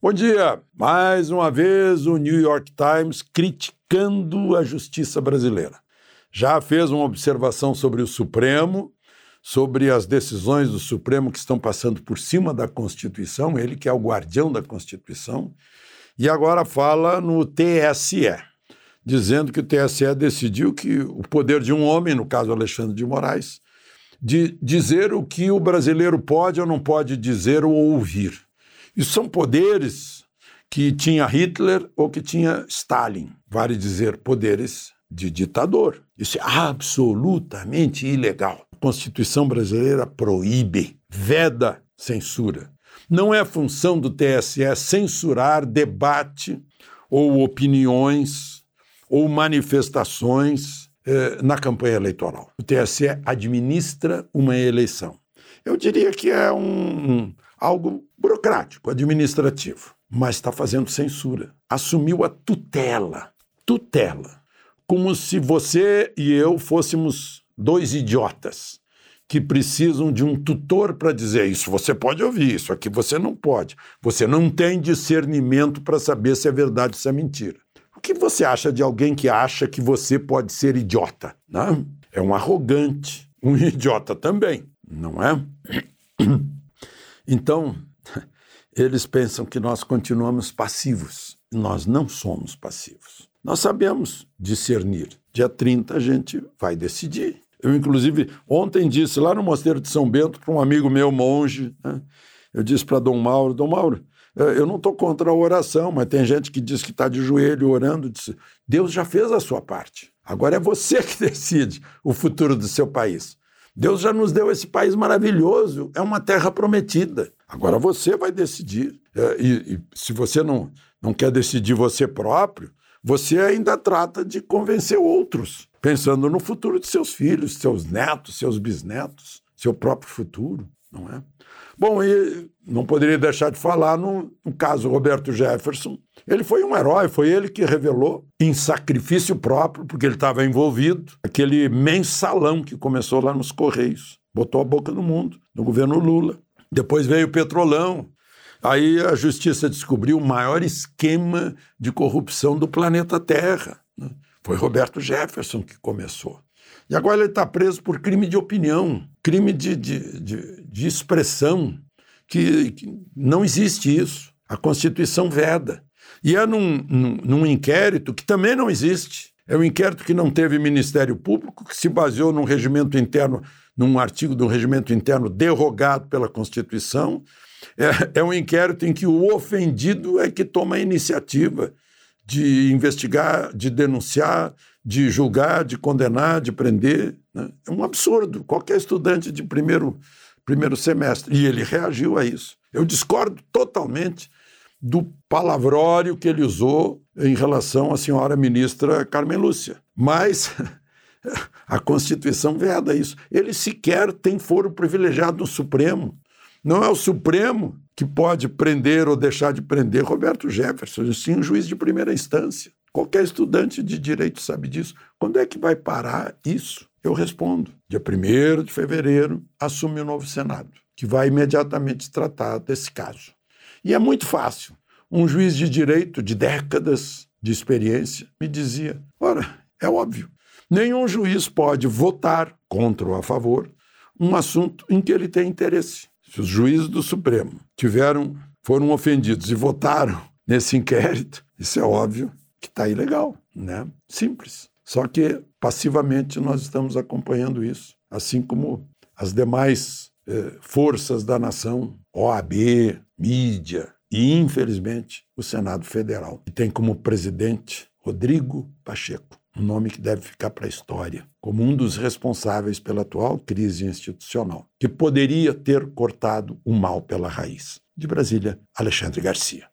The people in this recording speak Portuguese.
Bom dia! Mais uma vez o New York Times criticando a justiça brasileira. Já fez uma observação sobre o Supremo, sobre as decisões do Supremo que estão passando por cima da Constituição, ele que é o guardião da Constituição, e agora fala no TSE, dizendo que o TSE decidiu que o poder de um homem, no caso Alexandre de Moraes, de dizer o que o brasileiro pode ou não pode dizer ou ouvir. Isso são poderes que tinha Hitler ou que tinha Stalin, vale dizer, poderes de ditador. Isso é absolutamente ilegal. A Constituição brasileira proíbe, veda censura. Não é função do TSE censurar debate ou opiniões ou manifestações eh, na campanha eleitoral. O TSE administra uma eleição. Eu diria que é um, um algo burocrático, administrativo, mas está fazendo censura. Assumiu a tutela. Tutela. Como se você e eu fôssemos dois idiotas que precisam de um tutor para dizer isso. Você pode ouvir isso, aqui você não pode. Você não tem discernimento para saber se é verdade ou se é mentira. O que você acha de alguém que acha que você pode ser idiota? Não? É um arrogante, um idiota também, não é? Então, eles pensam que nós continuamos passivos. Nós não somos passivos. Nós sabemos discernir. Dia 30 a gente vai decidir. Eu, inclusive, ontem disse lá no Mosteiro de São Bento para um amigo meu, monge, né? eu disse para Dom Mauro: Dom Mauro, eh, eu não estou contra a oração, mas tem gente que diz que está de joelho orando. Disse, Deus já fez a sua parte. Agora é você que decide o futuro do seu país. Deus já nos deu esse país maravilhoso, é uma terra prometida. Agora você vai decidir. É, e, e se você não, não quer decidir você próprio, você ainda trata de convencer outros, pensando no futuro de seus filhos, seus netos, seus bisnetos, seu próprio futuro, não é? Bom, e não poderia deixar de falar no, no, caso Roberto Jefferson. Ele foi um herói, foi ele que revelou, em sacrifício próprio, porque ele estava envolvido, aquele mensalão que começou lá nos Correios. Botou a boca no mundo, no governo Lula. Depois veio o Petrolão. Aí a justiça descobriu o maior esquema de corrupção do planeta Terra. Né? Foi Roberto Jefferson que começou. E agora ele está preso por crime de opinião, crime de, de, de, de expressão, que, que, não existe isso. A Constituição veda. E é num, num, num inquérito que também não existe. É um inquérito que não teve Ministério Público, que se baseou num regimento interno, num artigo do regimento interno derrogado pela Constituição. É, é um inquérito em que o ofendido é que toma a iniciativa de investigar, de denunciar, de julgar, de condenar, de prender. Né? É um absurdo. Qualquer estudante de primeiro, primeiro semestre. E ele reagiu a isso. Eu discordo totalmente do palavrório que ele usou em relação à senhora ministra Carmen Lúcia. Mas a Constituição veda isso. Ele sequer tem foro privilegiado no Supremo. Não é o Supremo que pode prender ou deixar de prender Roberto Jefferson, sim um juiz de primeira instância. Qualquer estudante de direito sabe disso. Quando é que vai parar isso? Eu respondo. Dia 1 de fevereiro, assume o novo Senado, que vai imediatamente tratar desse caso. E é muito fácil. Um juiz de direito de décadas de experiência me dizia: ora, é óbvio, nenhum juiz pode votar contra ou a favor um assunto em que ele tem interesse. Se os juízes do Supremo tiveram, foram ofendidos e votaram nesse inquérito, isso é óbvio que está ilegal, né? Simples. Só que passivamente nós estamos acompanhando isso, assim como as demais eh, forças da nação, OAB, mídia e, infelizmente, o Senado Federal, que tem como presidente Rodrigo Pacheco, um nome que deve ficar para a história, como um dos responsáveis pela atual crise institucional, que poderia ter cortado o mal pela raiz. De Brasília, Alexandre Garcia.